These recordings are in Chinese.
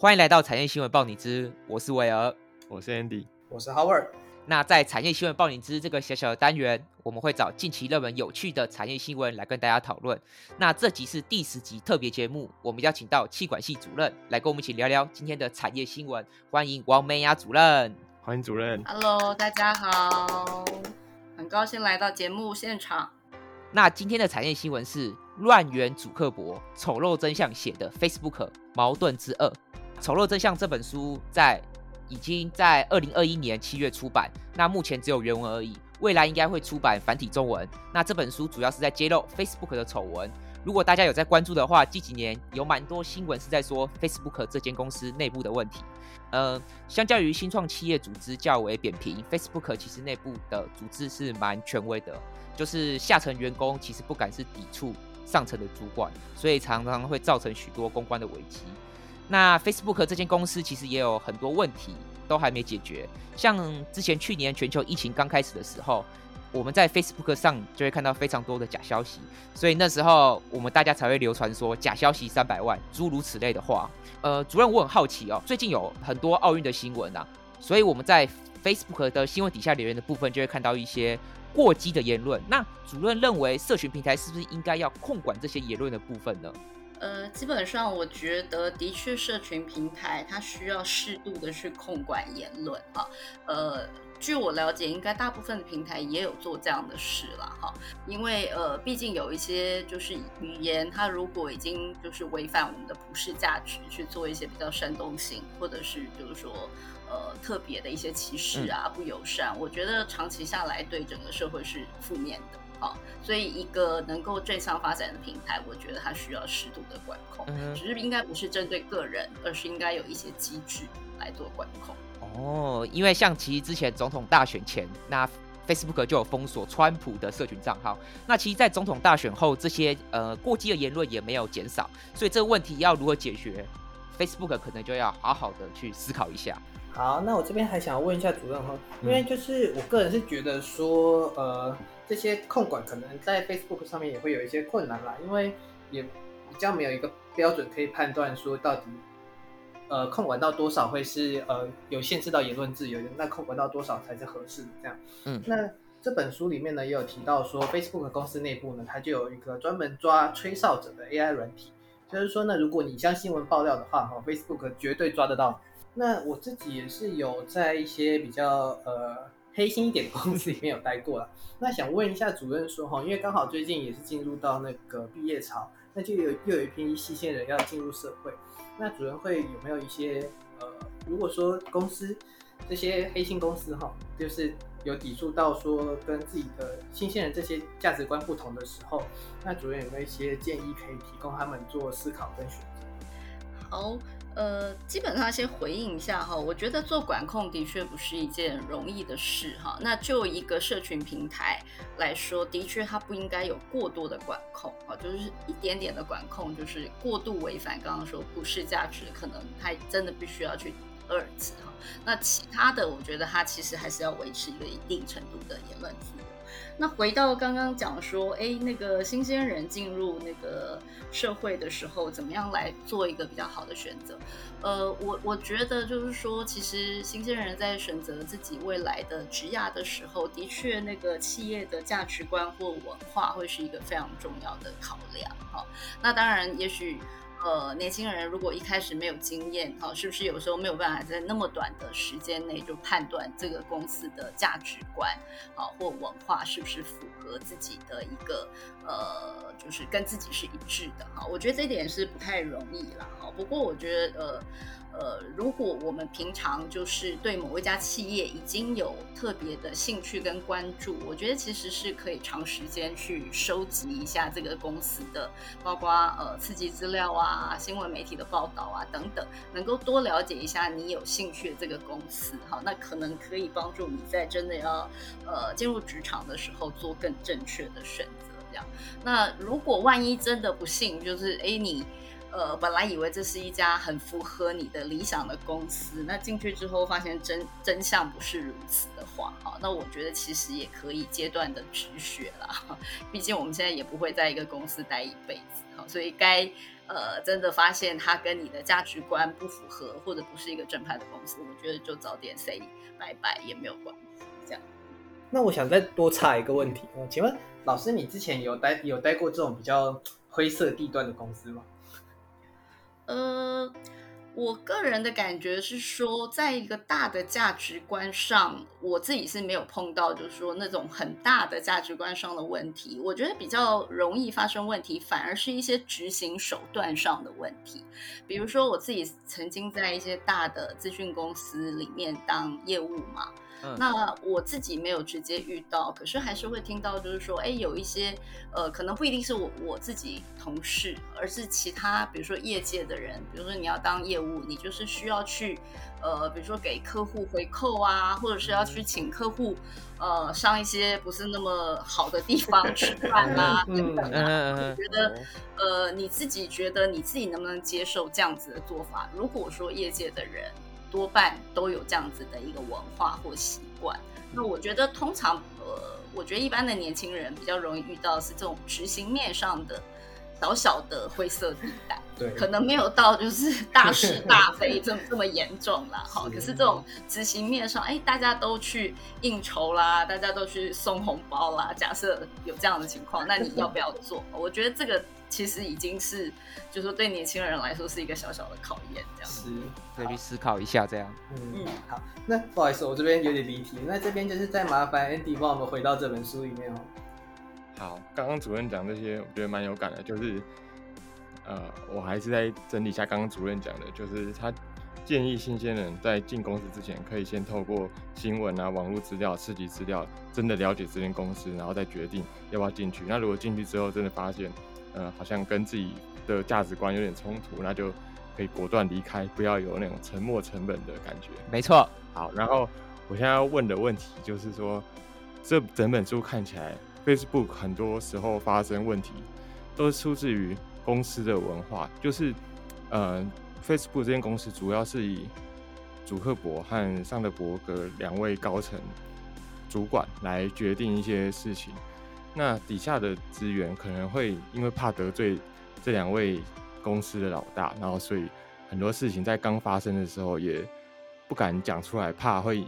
欢迎来到产业新闻报你知，我是威尔，我是 Andy，我是 Howard。那在产业新闻报你知这个小小的单元，我们会找近期热门有趣的产业新闻来跟大家讨论。那这集是第十集特别节目，我们邀请到气管系主任来跟我们一起聊聊今天的产业新闻。欢迎王美雅主任，欢迎主任。Hello，大家好，很高兴来到节目现场。那今天的产业新闻是乱源主刻薄丑陋真相写的 Facebook 矛盾之二。丑陋真相这本书在。已经在二零二一年七月出版，那目前只有原文而已，未来应该会出版繁体中文。那这本书主要是在揭露 Facebook 的丑闻。如果大家有在关注的话，近几年有蛮多新闻是在说 Facebook 这间公司内部的问题。呃，相较于新创企业组织较为扁平，Facebook 其实内部的组织是蛮权威的，就是下层员工其实不敢是抵触上层的主管，所以常常会造成许多公关的危机。那 Facebook 这间公司其实也有很多问题都还没解决，像之前去年全球疫情刚开始的时候，我们在 Facebook 上就会看到非常多的假消息，所以那时候我们大家才会流传说假消息三百万，诸如此类的话。呃，主任，我很好奇哦，最近有很多奥运的新闻啊，所以我们在 Facebook 的新闻底下留言的部分就会看到一些过激的言论。那主任认为，社群平台是不是应该要控管这些言论的部分呢？呃，基本上我觉得的确，社群平台它需要适度的去控管言论哈。呃，据我了解，应该大部分的平台也有做这样的事了哈。因为呃，毕竟有一些就是语言，它如果已经就是违反我们的普世价值，去做一些比较煽动性，或者是就是说呃特别的一些歧视啊、不友善，我觉得长期下来对整个社会是负面的。好，所以一个能够正向发展的平台，我觉得它需要适度的管控，只是应该不是针对个人，而是应该有一些机制来做管控。哦，因为像其实之前总统大选前，那 Facebook 就有封锁川普的社群账号，那其实，在总统大选后，这些呃过激的言论也没有减少，所以这个问题要如何解决，Facebook 可能就要好好的去思考一下。好，那我这边还想要问一下主任哈，因为就是我个人是觉得说，呃。这些控管可能在 Facebook 上面也会有一些困难啦，因为也比较没有一个标准可以判断说到底，呃，控管到多少会是呃有限制到言论自由的，那控管到多少才是合适的这样。嗯，那这本书里面呢也有提到说，Facebook 公司内部呢它就有一个专门抓吹哨者的 AI 软体，就是说呢如果你像新闻爆料的话，哈，Facebook 绝对抓得到。那我自己也是有在一些比较呃。黑心一点的公司里面有待过了，那想问一下主任说哈，因为刚好最近也是进入到那个毕业潮，那就有又有一批新鲜人要进入社会，那主任会有没有一些呃，如果说公司这些黑心公司哈，就是有抵触到说跟自己的新鲜人这些价值观不同的时候，那主任有没有一些建议可以提供他们做思考跟选择？好。呃，基本上先回应一下哈，我觉得做管控的确不是一件容易的事哈。那就一个社群平台来说，的确它不应该有过多的管控啊，就是一点点的管控，就是过度违反刚刚说普世价值，可能它真的必须要去遏制哈。那其他的，我觉得它其实还是要维持一个一定程度的言论自由。那回到刚刚讲说，哎，那个新鲜人进入那个社会的时候，怎么样来做一个比较好的选择？呃，我我觉得就是说，其实新鲜人在选择自己未来的职业的时候，的确那个企业的价值观或文化会是一个非常重要的考量。哈，那当然，也许。呃，年轻人如果一开始没有经验，哈，是不是有时候没有办法在那么短的时间内就判断这个公司的价值观，啊，或文化是不是符合自己的一个，呃，就是跟自己是一致的，哈，我觉得这点是不太容易了，哈。不过我觉得，呃。呃，如果我们平常就是对某一家企业已经有特别的兴趣跟关注，我觉得其实是可以长时间去收集一下这个公司的，包括呃刺激资料啊、新闻媒体的报道啊等等，能够多了解一下你有兴趣的这个公司，好，那可能可以帮助你在真的要呃进入职场的时候做更正确的选择。这样，那如果万一真的不幸就是哎你。呃，本来以为这是一家很符合你的理想的公司，那进去之后发现真真相不是如此的话，哈，那我觉得其实也可以阶段的止血了，毕竟我们现在也不会在一个公司待一辈子，好，所以该呃真的发现它跟你的价值观不符合，或者不是一个正派的公司，我觉得就早点 say 拜拜也没有关系。这样。那我想再多插一个问题哦，请问老师，你之前有待有待过这种比较灰色地段的公司吗？呃。我个人的感觉是说，在一个大的价值观上，我自己是没有碰到，就是说那种很大的价值观上的问题。我觉得比较容易发生问题，反而是一些执行手段上的问题。比如说，我自己曾经在一些大的资讯公司里面当业务嘛。那我自己没有直接遇到，可是还是会听到，就是说，哎，有一些，呃，可能不一定是我我自己同事，而是其他，比如说业界的人，比如说你要当业务，你就是需要去，呃，比如说给客户回扣啊，或者是要去请客户，呃，上一些不是那么好的地方 吃饭啊，等等啊。我觉得，呃，你自己觉得你自己能不能接受这样子的做法？如果说业界的人。多半都有这样子的一个文化或习惯。那我觉得，通常呃，我觉得一般的年轻人比较容易遇到是这种执行面上的小小的灰色地带。对，可能没有到就是大是 大非这么这么严重啦。好，可是这种执行面上，哎，大家都去应酬啦，大家都去送红包啦。假设有这样的情况，那你要不要做？我觉得这个。其实已经是，就是说对年轻人来说是一个小小的考验，这样是可以去思考一下这样。嗯，好，那不好意思，我这边有点离题，那这边就是再麻烦 Andy 帮我们回到这本书里面哦。好，刚刚主任讲这些，我觉得蛮有感的，就是呃，我还是在整理一下刚刚主任讲的，就是他建议新鲜人在进公司之前，可以先透过新闻啊、网络资料、刺激资料，真的了解这间公司，然后再决定要不要进去。那如果进去之后，真的发现。呃，好像跟自己的价值观有点冲突，那就可以果断离开，不要有那种沉没成本的感觉。没错。好，然后我现在要问的问题就是说，这整本书看起来，Facebook 很多时候发生问题，都是出自于公司的文化，就是呃，Facebook 这间公司主要是以祖克伯和桑德伯格两位高层主管来决定一些事情。那底下的资源可能会因为怕得罪这两位公司的老大，然后所以很多事情在刚发生的时候也不敢讲出来，怕会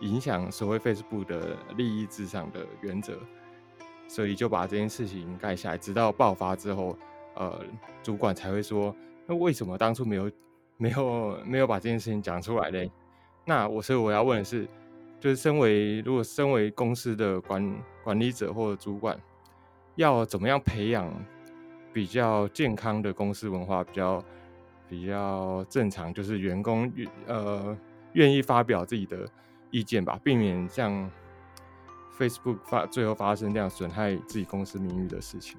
影响所谓 Facebook 的利益至上的原则，所以就把这件事情盖下来，直到爆发之后，呃，主管才会说，那为什么当初没有没有没有把这件事情讲出来嘞？那我所以我要问的是。就是身为如果身为公司的管管理者或者主管，要怎么样培养比较健康的公司文化，比较比较正常，就是员工愿呃愿意发表自己的意见吧，避免像 Facebook 发最后发生这样损害自己公司名誉的事情。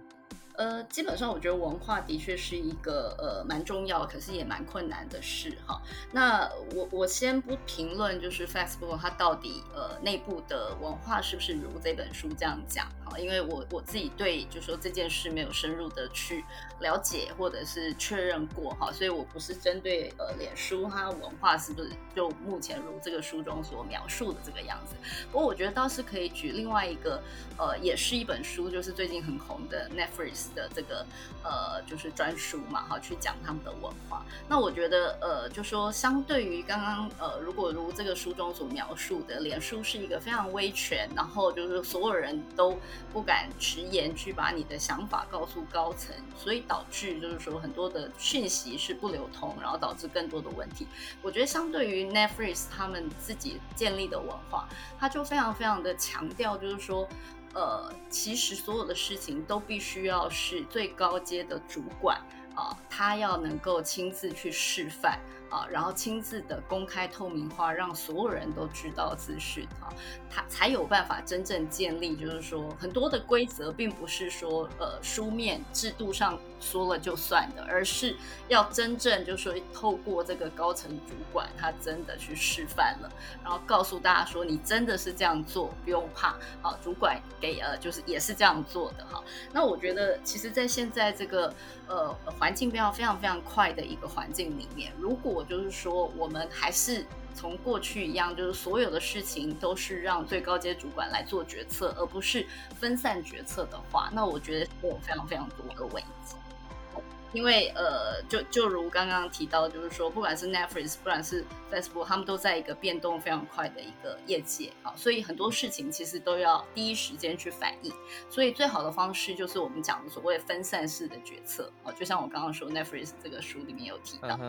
呃，基本上我觉得文化的确是一个呃蛮重要，可是也蛮困难的事哈。那我我先不评论，就是 Facebook 它到底呃内部的文化是不是如这本书这样讲哈？因为我我自己对就说这件事没有深入的去了解或者是确认过哈，所以我不是针对呃脸书它文化是不是就目前如这个书中所描述的这个样子。不过我觉得倒是可以举另外一个呃，也是一本书，就是最近很红的 Netflix。的这个呃，就是专书嘛，哈，去讲他们的文化。那我觉得，呃，就说相对于刚刚，呃，如果如这个书中所描述的，脸书是一个非常威权，然后就是所有人都不敢直言去把你的想法告诉高层，所以导致就是说很多的讯息是不流通，然后导致更多的问题。我觉得相对于 Netflix 他们自己建立的文化，他就非常非常的强调，就是说。呃，其实所有的事情都必须要是最高阶的主管啊，他要能够亲自去示范。啊，然后亲自的公开透明化，让所有人都知道资讯啊，他才有办法真正建立，就是说很多的规则并不是说呃书面制度上说了就算的，而是要真正就是说透过这个高层主管他真的去示范了，然后告诉大家说你真的是这样做，不用怕啊，主管给呃就是也是这样做的哈。那我觉得其实，在现在这个呃环境变化非常非常快的一个环境里面，如果就是说我们还是从过去一样，就是所有的事情都是让最高阶主管来做决策，而不是分散决策的话，那我觉得会有非常非常多的危机。因为呃，就就如刚刚提到，就是说，不管是 Netflix，不管是 Facebook，他们都在一个变动非常快的一个业界啊，所以很多事情其实都要第一时间去反应。所以最好的方式就是我们讲的所谓分散式的决策啊，就像我刚刚说 Netflix 这个书里面有提到。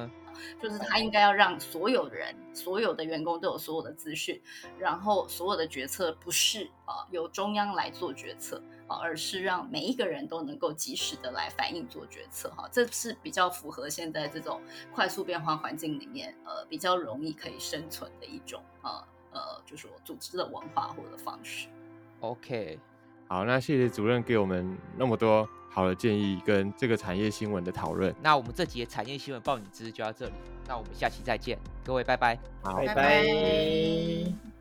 就是他应该要让所有人、所有的员工都有所有的资讯，然后所有的决策不是啊由中央来做决策啊，而是让每一个人都能够及时的来反应做决策哈，这是比较符合现在这种快速变化环境里面呃比较容易可以生存的一种呃呃，就是说组织的文化或者方式。OK，好，那谢谢主任给我们那么多。好的建议跟这个产业新闻的讨论，那我们这集的产业新闻报你知就到这里，那我们下期再见，各位拜拜，拜拜。